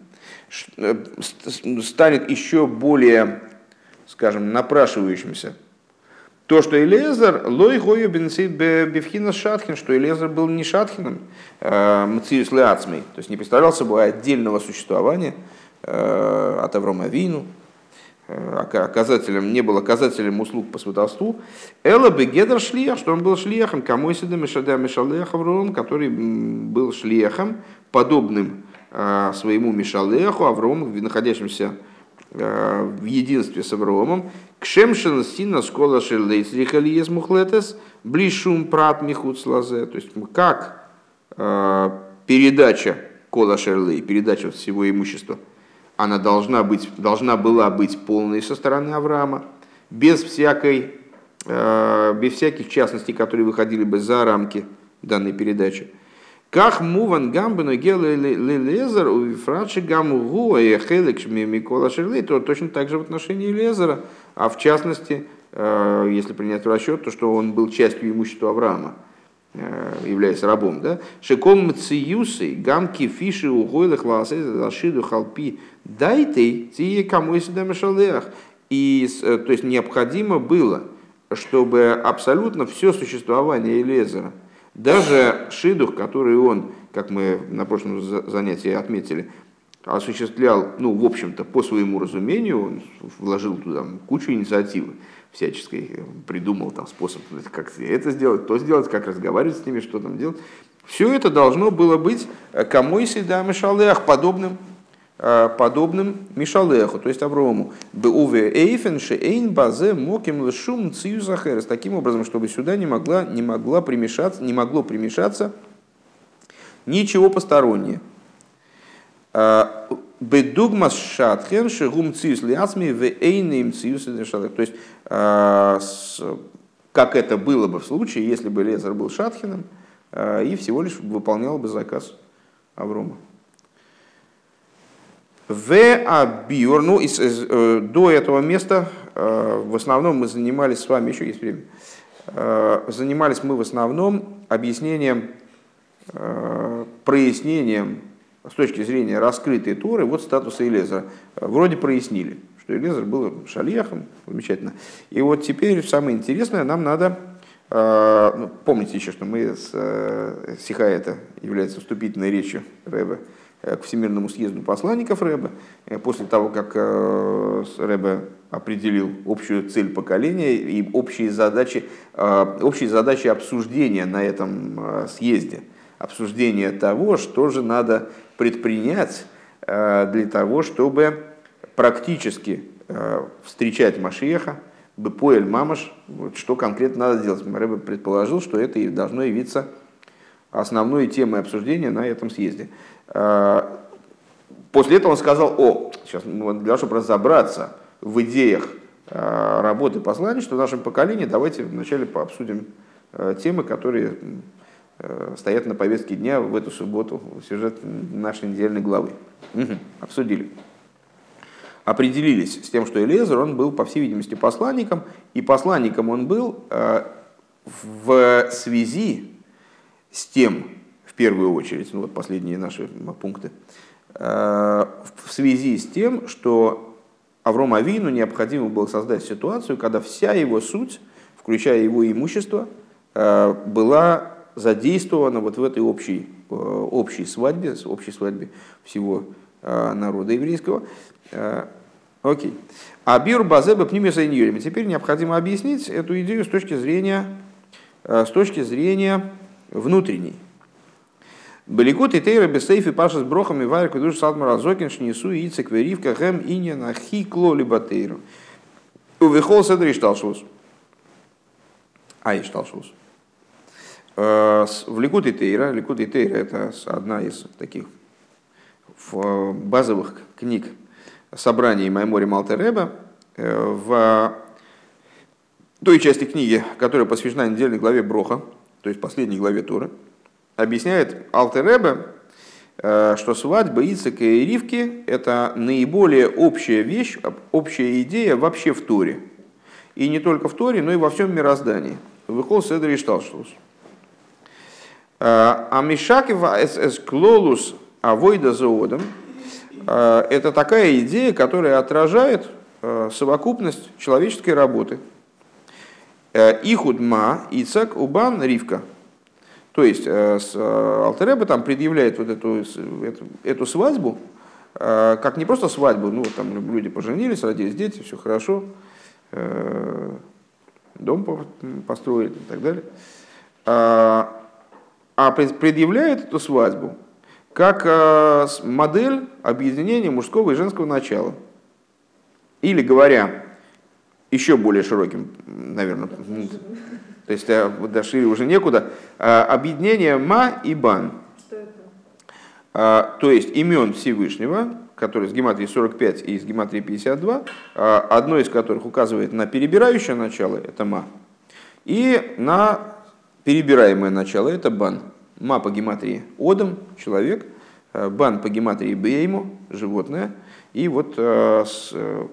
станет еще более, скажем, напрашивающимся то, что Элезер, лой гою бифхина шатхин, что Элезер был не шатхином, э, мциус леацмей, то есть не представлял собой отдельного существования э, от Аврома Вину, э, оказателем, не был оказателем услуг по сватовству. Эла бегедр шлиях, что он был шлиехом, седа мишада мишалех Авром, который был шлиехом, подобным своему Мишалеху, Аврому, находящимся в единстве с Авромом, Кшемшин сина скола шерлейцрихалиес мухлетес, блишум прат михуц лазе. То есть как э, передача кола шерлей, передача всего имущества, она должна, быть, должна была быть полной со стороны Авраама, без, всякой, э, без всяких частностей, которые выходили бы за рамки данной передачи. Как муван гамбену лезер у фрачи гуа и хелек микола шерлей, то точно так же в отношении лезера, а в частности, э, если принять в расчет, то что он был частью имущества Авраама, э, являясь рабом, да? Шеком мциюсы, гамки фиши угойлых ласы зашиду халпи дайте тие кому если дамешалех. И, э, то есть необходимо было, чтобы абсолютно все существование Элезера – даже шидух, который он, как мы на прошлом занятии отметили, осуществлял, ну, в общем-то, по своему разумению, он вложил туда кучу инициативы всяческой, придумал там способ, как это сделать, то сделать, как разговаривать с ними, что там делать. Все это должно было быть кому и да Мишалех, подобным Э, подобным Мишалеху, то есть Аврому. Беуве эйфен шейн базе моким лешум цию захерес. Таким образом, чтобы сюда не, могла, не, могла примешаться, не могло примешаться ничего постороннее. Э, бедугмас шатхен шигум циюс лиасми в эйним циюс То есть, э, как это было бы в случае, если бы Лезер был шатхином и всего лишь выполнял бы заказ Аврома. В Абиур, ну, из, из, э, до этого места э, в основном мы занимались с вами, еще есть время, э, занимались мы в основном объяснением, прояснением с точки зрения раскрытой Торы вот статуса Элезера. Вроде прояснили, что Элезер был шалехом, замечательно. И вот теперь самое интересное, нам надо ну, помните еще, что мы с Сиха это является вступительной речью Рэба Э, к Всемирному съезду посланников Рэбе, э, после того, как э, Рэбе определил общую цель поколения и общие задачи, общие задачи обсуждения на этом съезде, обсуждение того, что же надо предпринять для того, чтобы практически встречать Машеха, Бепоэль Мамаш, вот что конкретно надо делать. Рэбе предположил, что это и должно явиться основной темой обсуждения на этом съезде. Э, после этого он сказал, о, сейчас для того, чтобы разобраться в идеях э, работы посланничества в нашем поколении, давайте вначале пообсудим э, темы, которые стоят на повестке дня в эту субботу, сюжет нашей недельной главы. Угу, обсудили. Определились с тем, что Элезер, он был, по всей видимости, посланником, и посланником он был в связи с тем, первую очередь, ну вот последние наши пункты, э, в связи с тем, что Авром Авину необходимо было создать ситуацию, когда вся его суть, включая его имущество, э, была задействована вот в этой общей, э, общей свадьбе, общей свадьбе всего народа еврейского. Окей. А бир базеба пнимиса иньюрим. Теперь необходимо объяснить эту идею с точки зрения, с точки зрения внутренней. Баликут и Тейра Бесейфи Паша с Брохом и Варик Душ Садмар Азокин Шнису и Ицек Веривка Хэм Иня на Хикло либо Тейру. Увехол Седр и Шталшус. А, и Шталшус. Э, в Ликут и Тейра, Ликут и Тейра это одна из таких базовых книг собраний Маймори Малтереба. Э, в той части книги, которая посвящена недельной главе Броха, то есть последней главе Торы, объясняет Алтеребе что свадьба Ицека и Ривки – это наиболее общая вещь, общая идея вообще в Торе. И не только в Торе, но и во всем мироздании. Выхол Седр и Шталшлус. А Мишакев эс клолус авойда заодом – это такая идея, которая отражает совокупность человеческой работы. Ихудма, Ицак, Убан, Ривка – то есть э, э, Алтереба там предъявляет вот эту, эту, эту свадьбу, э, как не просто свадьбу, ну там люди поженились, родились дети, все хорошо, дом построили и так далее, а, а предъявляет эту свадьбу как модель объединения мужского и женского начала. Или говоря еще более широким, наверное, то есть э, до шире уже некуда, а, объединение ма и бан. А, то есть имен Всевышнего, который с гематрии 45 и с гематрии 52, а, одно из которых указывает на перебирающее начало, это ма, и на перебираемое начало, это бан. Ма по гематрии Одам, человек, бан по гематрии Бейму, животное, и вот э, э,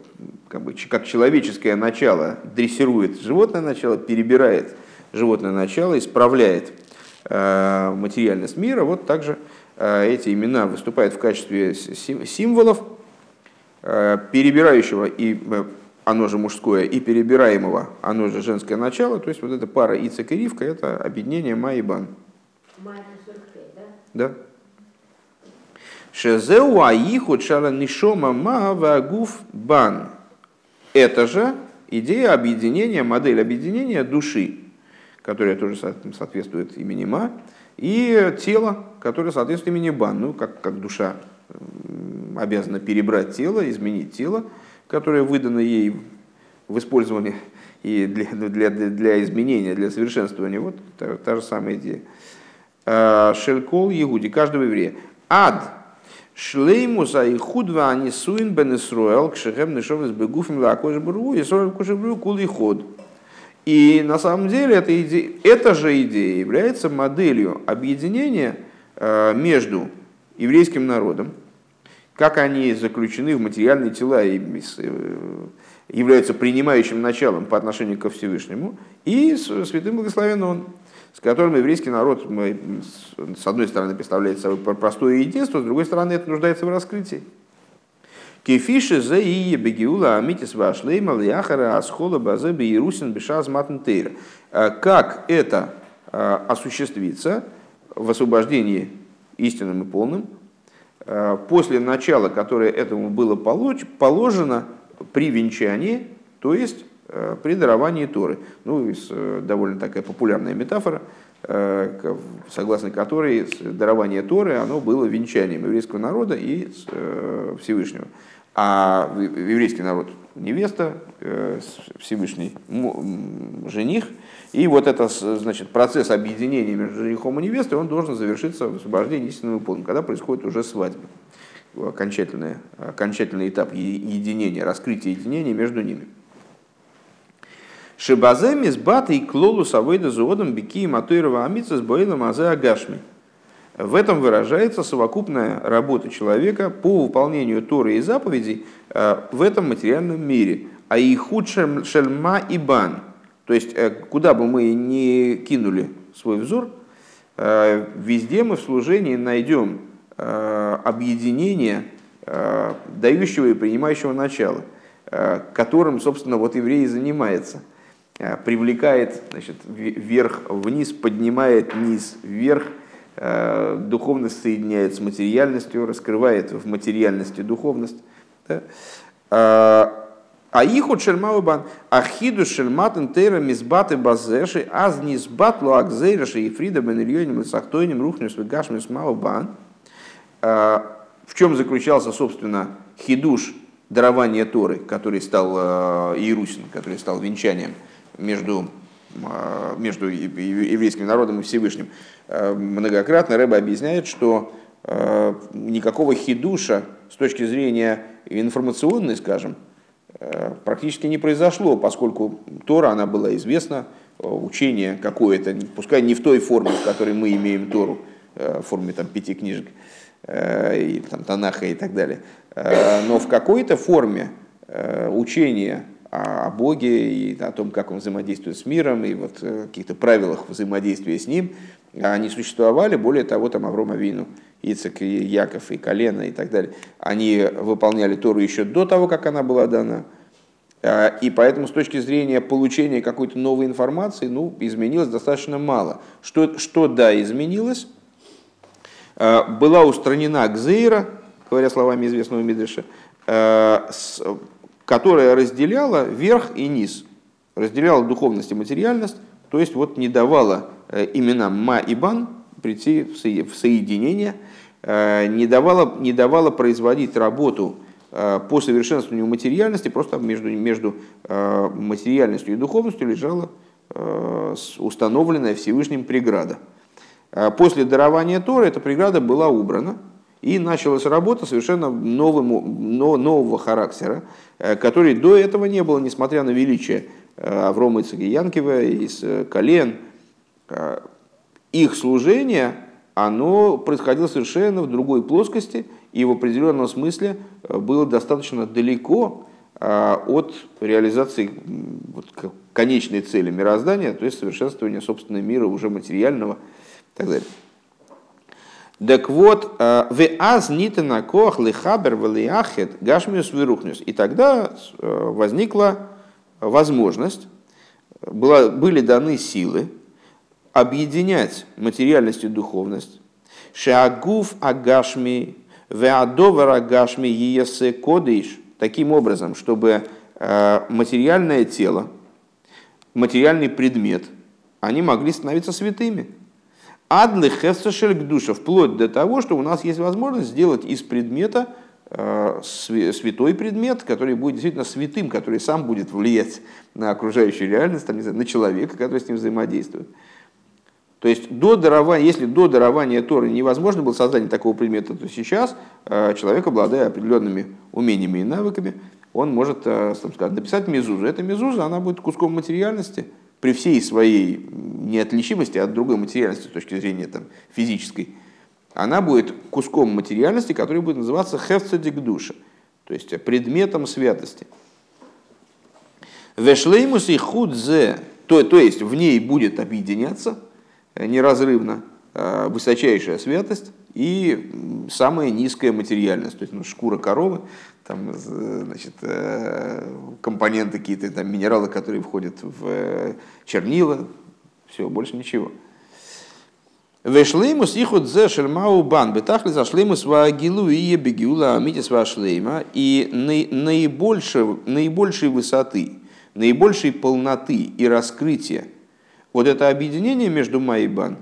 как, бы, как человеческое начало дрессирует животное начало, перебирает животное начало, исправляет э, материальность мира, вот также эти имена выступают в качестве символов перебирающего и оно же мужское, и перебираемого, оно же женское начало, то есть вот эта пара Ицек и Ривка, это объединение Ма и Бан. Ма 45, да? Да. Шезеу аиху чара нишома ма вагуф бан. Это же идея объединения, модель объединения души, которая тоже соответствует имени Ма, и тело, которое соответствует имени Бан. Ну, как, как душа обязана перебрать тело, изменить тело, которое выдано ей в использовании и для, для, для изменения, для совершенствования. Вот та, та же самая идея. А, Шелькол Егуди, каждого еврея. Ад Шлеймуса и худва они суин бен Исруэл, к шехем нишовес бегуфим лакош бру, и сорок куши бру кули ход. И на самом деле эта, идея, эта же идея является моделью объединения э, между еврейским народом, как они заключены в материальные тела и э, являются принимающим началом по отношению ко Всевышнему, и святым благословен он с которым еврейский народ, с одной стороны, представляет собой простое единство, с другой стороны, это нуждается в раскрытии. Кефиши за и бегиула амитис вашлейма льяхара асхола базе бейрусин бешаз матнтейр. Э, как это э, осуществится в освобождении истинным и полным, э, после начала, которое этому было положено при венчании, то есть при даровании Торы. Ну, э, довольно такая популярная метафора, э, согласно которой дарование Торы оно было венчанием еврейского народа и Всевышнего. А еврейский народ невеста, Всевышний жених. И вот этот значит, процесс объединения между женихом и невестой, он должен завершиться в освобождении истинного и когда происходит уже свадьба. Окончательный, окончательный этап единения, раскрытия единения между ними. Шибазем из бата и клолу савойда зуодом бики и матуирова амица с бойлом азе агашми. В этом выражается совокупная работа человека по выполнению Торы и заповедей э, в этом материальном мире. А и худшем шельма и бан. То есть, э, куда бы мы ни кинули свой взор, э, везде мы в служении найдем объединение дающего и принимающего начала, которым, собственно, вот еврей и занимается – привлекает значит, вверх, вниз, поднимает низ, вверх, э, духовность соединяет с материальностью, раскрывает в материальности духовность. Да? А их от шельмаубан, ахиду шельматен тейра мизбаты базеши, аз низбат луакзейраши и фрида бен ильёним и сахтойним рухнюс вегашмис маубан. Э, в чем заключался, собственно, хидуш дарования Торы, который стал Иерусин, который стал венчанием – между, а, между еврейским народом и Всевышним. А, многократно Рэба объясняет, что а, никакого хидуша с точки зрения информационной, скажем, практически не произошло, поскольку Тора, она была известна, учение какое-то, пускай не в той форме, в которой мы имеем Тору, в форме там, пяти книжек, и там, Танаха и так далее. Но в какой-то форме учения о Боге и о том, как он взаимодействует с миром, и вот каких-то правилах взаимодействия с ним, они существовали, более того, там Аврома Вину, Ицек и Яков и Колено и так далее, они выполняли Тору еще до того, как она была дана. А, и поэтому с точки зрения получения какой-то новой информации, ну, изменилось достаточно мало. Что, что да, изменилось? А, была устранена Гзейра, говоря словами известного Мидриша, а, которая разделяла верх и низ, разделяла духовность и материальность, то есть вот не давала э, именам Ма и Бан прийти в соединение – Э, не давала, не давала производить работу э, по совершенствованию материальности, просто между, между материальностью и духовностью лежала установленная Всевышним преграда. После дарования Тора эта преграда была убрана, и началась работа совершенно новым, нового характера, который до этого не было, несмотря на величие Аврома Ицаги Янкива из колен. Их служение оно происходило совершенно в другой плоскости и в определенном смысле э, было достаточно далеко э, от реализации вот, конечной цели мироздания, то есть совершенствования собственного мира уже материального и так далее. Так вот, э, в аз нитена кох лихабер велиахет гашмиус вирухнюс. И тогда возникла возможность, была, были даны силы, объединять материальность и духовность. Шаагуф агашми, веадовар агашми есе кодиш. Таким образом, чтобы э, материальное тело, материальный предмет, они могли становиться святыми. Адлы хефсашель душа, вплоть до того, что у нас есть возможность сделать из предмета э, святой предмет, который будет действительно святым, который сам будет влиять на окружающую реальность, на человека, который с ним взаимодействует. То есть до дарования, если до дарования Торы невозможно было создание такого предмета, то сейчас э, человек, обладая определенными умениями и навыками, он может э, там, сказать, написать мезузу. Эта мезуза, она будет куском материальности при всей своей неотличимости от другой материальности с точки зрения там, физической. Она будет куском материальности, который будет называться хефцедик душа, то есть предметом святости. Вешлеймус и худзе, то, то есть в ней будет объединяться – неразрывно э, высочайшая святость и самая низкая материальность, то есть ну, шкура коровы, там, значит, э, компоненты какие-то, там, минералы, которые входят в э, чернила, все, больше ничего. Вешлеймус ихуд зе шельмау бан. Бетахли зашлеймус ваагилу и бегиула амитис вашлейма и наибольшей, наибольшей высоты, наибольшей полноты и раскрытия. Вот это объединение между Майбан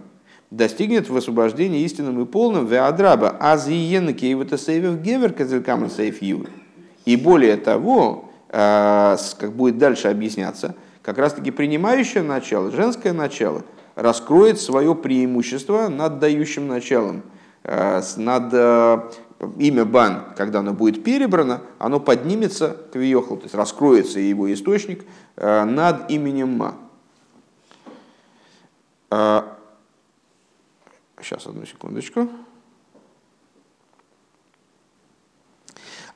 достигнет в освобождении истинным и полным веадраба азиен кейватасейвев гевер казелькаман сейф И более того, а, как будет дальше объясняться, как раз таки принимающее начало, женское начало, раскроет свое преимущество над дающим началом, а, над а, имя Бан, когда оно будет перебрано, оно поднимется к Виохлу, то есть раскроется его источник над именем Ма. Сейчас, одну секундочку.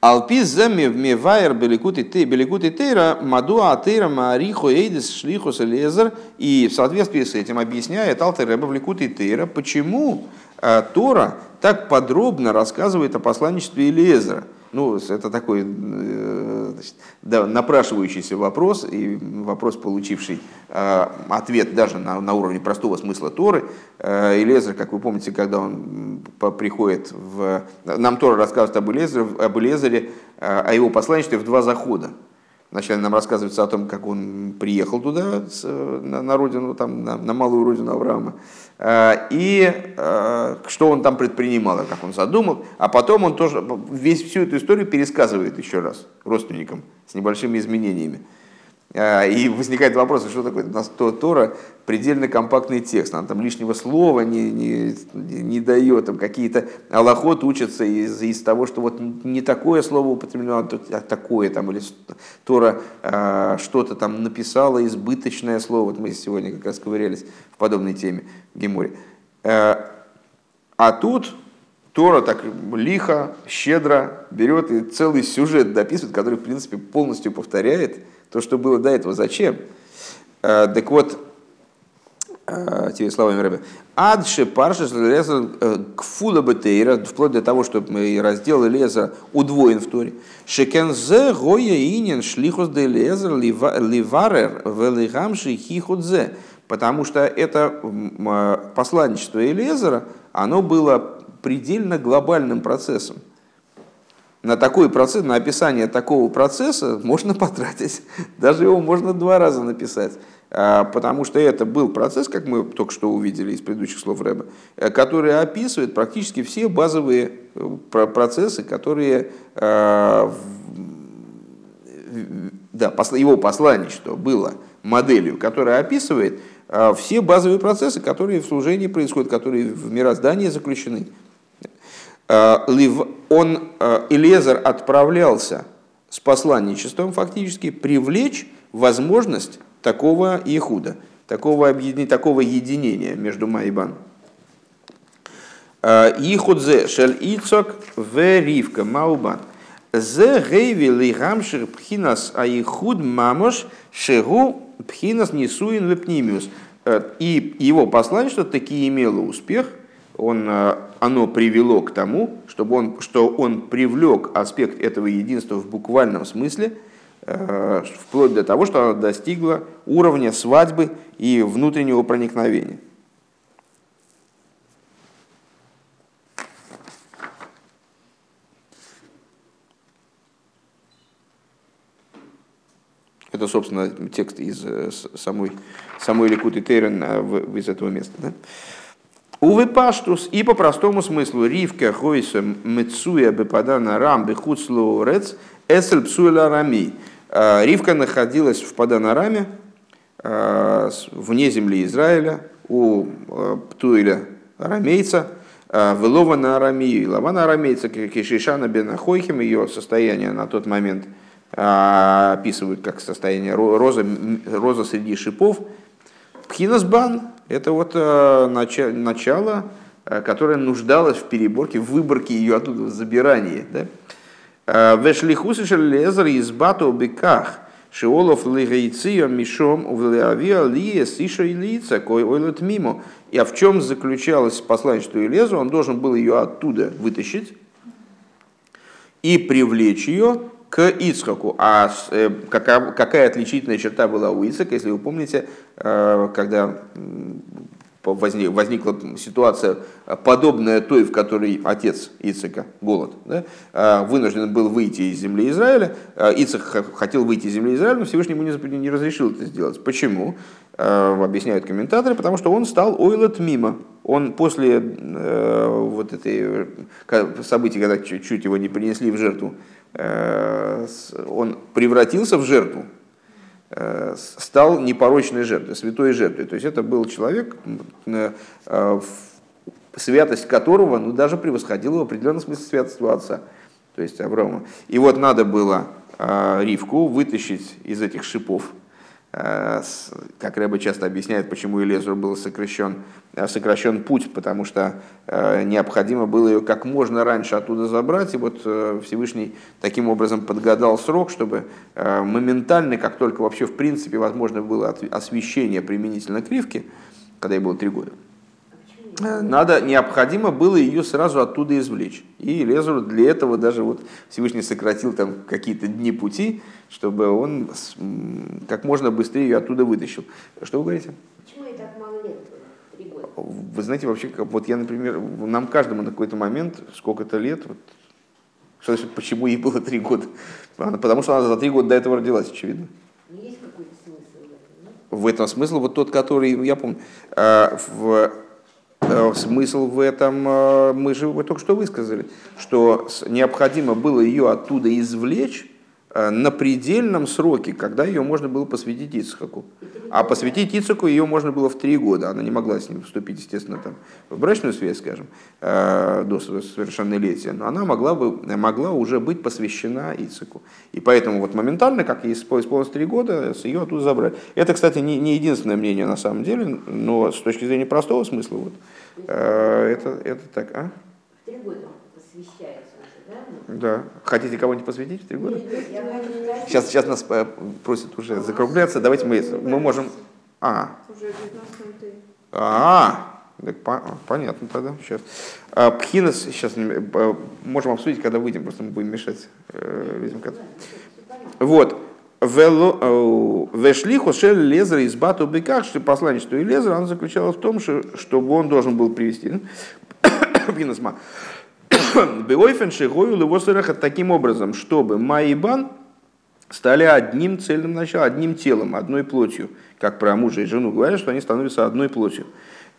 Алпис зами мевайер беликути ты беликути тейра мадуа тейра мариху эйдис шлихус лезер и в соответствии с этим объясняет Алтер Рэба в Ликути Тейра, почему а, Тора так подробно рассказывает о посланничестве Элиезера. Ну, это такой э, значит, да, напрашивающийся вопрос, и вопрос, получивший э, ответ даже на, на уровне простого смысла Торы. Э, Элезер, как вы помните, когда он приходит в... Нам Тора рассказывает об Элезере, об Элезере э, о его посланничестве в два захода. Вначале нам рассказывается о том, как он приехал туда, на, на родину, там, на, на малую родину Авраама, э, и э, что он там предпринимал, как он задумал. А потом он тоже весь всю эту историю пересказывает еще раз родственникам с небольшими изменениями. А, и возникает вопрос, что такое у нас Тора предельно компактный текст, она там лишнего слова не, не, не дает, там какие-то аллахот учатся из, из того, что вот не такое слово употреблено, а такое там, или Тора а, что-то там написала, избыточное слово, вот мы сегодня как раз ковырялись в подобной теме Геморе. А, а тут Тора так лихо, щедро берет и целый сюжет дописывает, который, в принципе, полностью повторяет то, что было до этого. Зачем? Э, так вот, э, тебе словами Рэбе. Адше парша леза кфула бетейра, вплоть до того, что раздел леза удвоен в Торе. Шекензе гоя инин шлихус де лезер ливарер велигамши хихудзе. Потому что это посланничество Элезера, оно было предельно глобальным процессом. На такой процесс, на описание такого процесса можно потратить, даже его можно два раза написать, а, потому что это был процесс, как мы только что увидели из предыдущих слов Рэба, э, который описывает практически все базовые э, процессы, которые а, да, его посланничество было моделью, которая описывает а, все базовые процессы, которые в служении происходят, которые в мироздании заключены. А, он, а, Элезер отправлялся с посланничеством фактически привлечь возможность такого ихуда, такого, объединения, такого единения между Майбан. А, Ихудзе шель ицок в ривка маубан. Зе гейви ли гамшир пхинас аихуд мамош шегу пхинас несуин вепнимиус. И его посланничество таки имело успех – он, э, оно привело к тому, чтобы он, что он привлек аспект этого единства в буквальном смысле, э, вплоть до того, что оно достигло уровня свадьбы и внутреннего проникновения. Это, собственно, текст из э, самой, самой Ликуты Тейрен из этого места. Да? Увы паштус и по простому смыслу ривка хойса мецуя бепадана рам бехуцлу рец эсель псуэля рами. А, ривка находилась в Паданараме, а, вне земли Израиля, у а, Птуэля арамейца, Велова на арамию, Лава на арамейца, Кишишана бен Ахойхим, ее состояние на тот момент описывают как состояние розы, роза среди шипов. Пхинасбан, это вот э, начало, э, которое нуждалось в переборке, в выборке ее оттуда, в забирании. Да? Э, Вешлихусы шелезер из бату беках, шиолов лигайция мишом увлеавиа лия сиша и лица, кой ойлет мимо. И а в чем заключалось посланничество Елезу? Он должен был ее оттуда вытащить и привлечь ее к Ицхаку. А какая, какая отличительная черта была у Ицхака, если вы помните, когда возникла ситуация подобная той, в которой отец Ицека, голод, да, вынужден был выйти из земли Израиля. Ицек хотел выйти из земли Израиля, но Всевышний ему не разрешил это сделать. Почему? Объясняют комментаторы, потому что он стал ойлот мимо. Он после э, вот этой события, когда чуть-чуть его не принесли в жертву, э, он превратился в жертву, Э, стал непорочной жертвой, святой жертвой. То есть это был человек, э, святость которого ну, даже превосходила в определенном смысле святоство отца, то есть Авраама. И вот надо было э, Ривку вытащить из этих шипов, Э, как Рэба часто объясняет, почему Элезеру был сокращен, э, сокращен путь, потому что э, необходимо было ее как можно раньше оттуда забрать, и вот Всевышний таким образом подгадал срок, чтобы моментально, как только вообще в принципе возможно было освещение применительно к Ривке, когда ей было три года, надо, необходимо было ее сразу оттуда извлечь. И Лезеру для этого даже вот Всевышний сократил там какие-то дни пути, чтобы он как можно быстрее ее оттуда вытащил. Что вы говорите? Почему ей так мало лет Три года? Вы знаете, вообще, вот я, например, нам каждому на какой-то момент, сколько-то лет, вот, что значит, почему ей было три года? Потому что она за три года до этого родилась, очевидно. Есть какой-то смысл в этом? Нет? В этом смысл вот тот, который, ну, я помню, а, в Э, смысл в этом, э, мы же только что высказали, что необходимо было ее оттуда извлечь э, на предельном сроке, когда ее можно было посвятить Ицхаку. А посвятить Ицхаку ее можно было в три года. Она не могла с ним вступить, естественно, там, в брачную связь, скажем, до совершеннолетия. Но она могла, бы, могла уже быть посвящена Ицхаку. И поэтому вот моментально, как ей исполнилось три года, с ее оттуда забрали. Это, кстати, не, не единственное мнение на самом деле, но с точки зрения простого смысла, вот, Э, это, это так, а? В 13 года посвящается да? Ну. Хотите кого-нибудь посвятить в три года? Сейчас, сейчас нас э, просят уже закругляться. Давайте мы, мы можем... А, Уже 19 ты. а, так по- понятно тогда. Сейчас. А, Пхинас сейчас э, можем обсудить, когда выйдем, просто мы будем мешать э, людям. как- Вот. Э, Вешлиху шель лезер из бату беках, что посланничество и лезер, оно заключалось в том, что, чтобы он должен был привести Пхинасма. Беойфен шигою его сыраха таким образом, чтобы Маибан стали одним цельным началом, одним телом, одной плотью. Как про мужа и жену говорят, что они становятся одной плотью.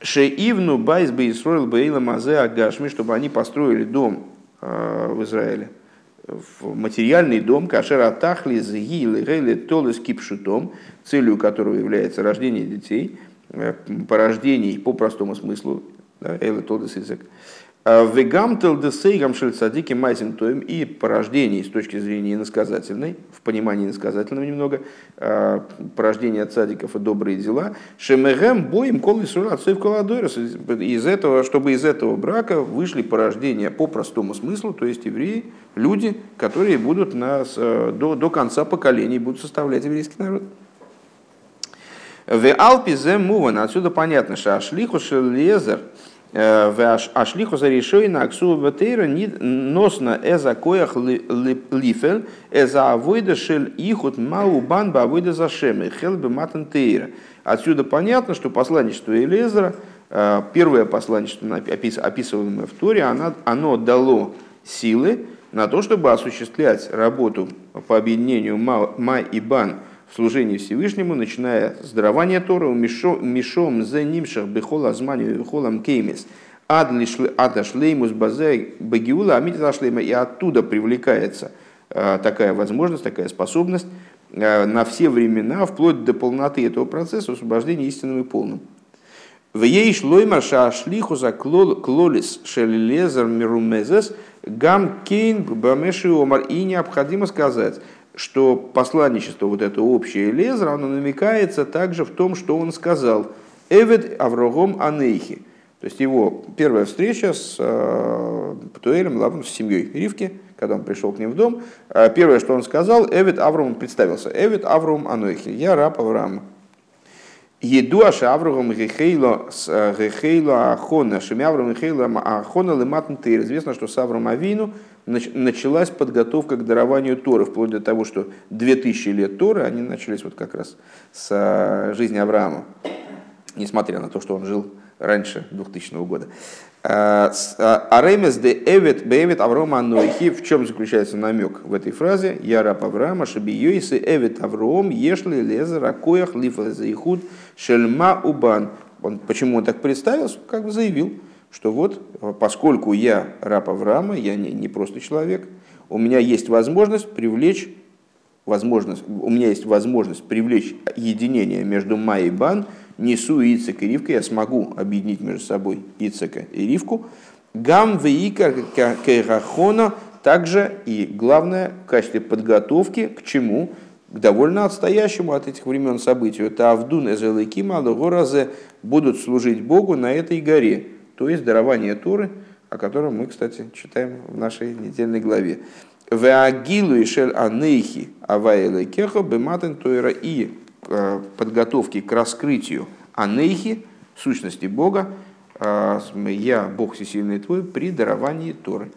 Шеивну байс бейсроил бейла мазе агашми, чтобы они построили дом э, в Израиле, в материальный дом, кашер атахли згилы гейли толес кипшутом, целью которого является рождение детей, э, порождений по простому смыслу, да, эйле толес язык. Вегамтел десейгам шельцадики майсим тоем и порождений с точки зрения иносказательной, в понимании иносказательного немного, э, порождение цадиков и добрые дела. Шемегем боим кол отцов коладойрос. Из этого, чтобы из этого брака вышли порождения по простому смыслу, то есть евреи, люди, которые будут нас, э, до, до конца поколений будут составлять еврейский народ. В Алпи муван, отсюда понятно, что Ашлиху Шелезер, Ашлиху за решение Аксу Ватейра носно эза коях лифель, эза авойда шель ихут мау бан ба авойда за шемы, хел бы матан тейра. Отсюда понятно, что посланничество Элезера, э, первое посланничество, опис- описываемое в Торе, оно, оно дало силы на то, чтобы осуществлять работу по объединению Ма, и Бан служении Всевышнему, начиная с дарования Тора, мишом за нимшах бехол азманию бехолам кеймис, ада шлеймус базе багиула амитила шлейма, и оттуда привлекается э, такая возможность, такая способность э, на все времена, вплоть до полноты этого процесса освобождения истинным и полным. В ей шлоймар шаашлиху за клолис шелелезер мирумезес гам кейн бамеши омар. И необходимо сказать, что посланничество, вот это общее лезер, оно намекается также в том, что он сказал «Эвед Аврогом Анейхи». То есть его первая встреча с э, Птуэлем, Лавом, с семьей Ривки, когда он пришел к ним в дом, э, первое, что он сказал, Эвид Авром представился, Эвид Авром Анойхи, я раб Авраама. Едуаша Аврогом Гехейло с Гехейло Ахона, Шеми Авром Гехейло Ахона Лематн. Известно, что с Авром Авину началась подготовка к дарованию Торы, вплоть до того, что 2000 лет Торы, они начались вот как раз с жизни Авраама, несмотря на то, что он жил раньше 2000 года. Аремес де Эвет Бевет Аврома Анойхи. В чем заключается намек в этой фразе? Я раб Авраама, Шабиойсы Эвет Авром, Ешли Лезер, Акоях, Лифа Заихуд, Шельма Убан. Он, почему он так представился? Как бы заявил, что вот, поскольку я раб Авраама, я не, не просто человек, у меня есть возможность привлечь возможность, у меня есть возможность привлечь единение между Ма и Бан, несу Ицек и Ривка, я смогу объединить между собой Ицека и Ривку. Гам вейка керахона также и главное в качестве подготовки к чему? К довольно отстоящему от этих времен событию. Это Авдун Эзелыкима Горазе будут служить Богу на этой горе. То есть дарование Торы, о котором мы, кстати, читаем в нашей недельной главе. Веагилу и шель анейхи аваэлэ кехо тойра и э, подготовки к раскрытию анейхи, сущности Бога, э, я, Бог всесильный твой, при даровании Торы.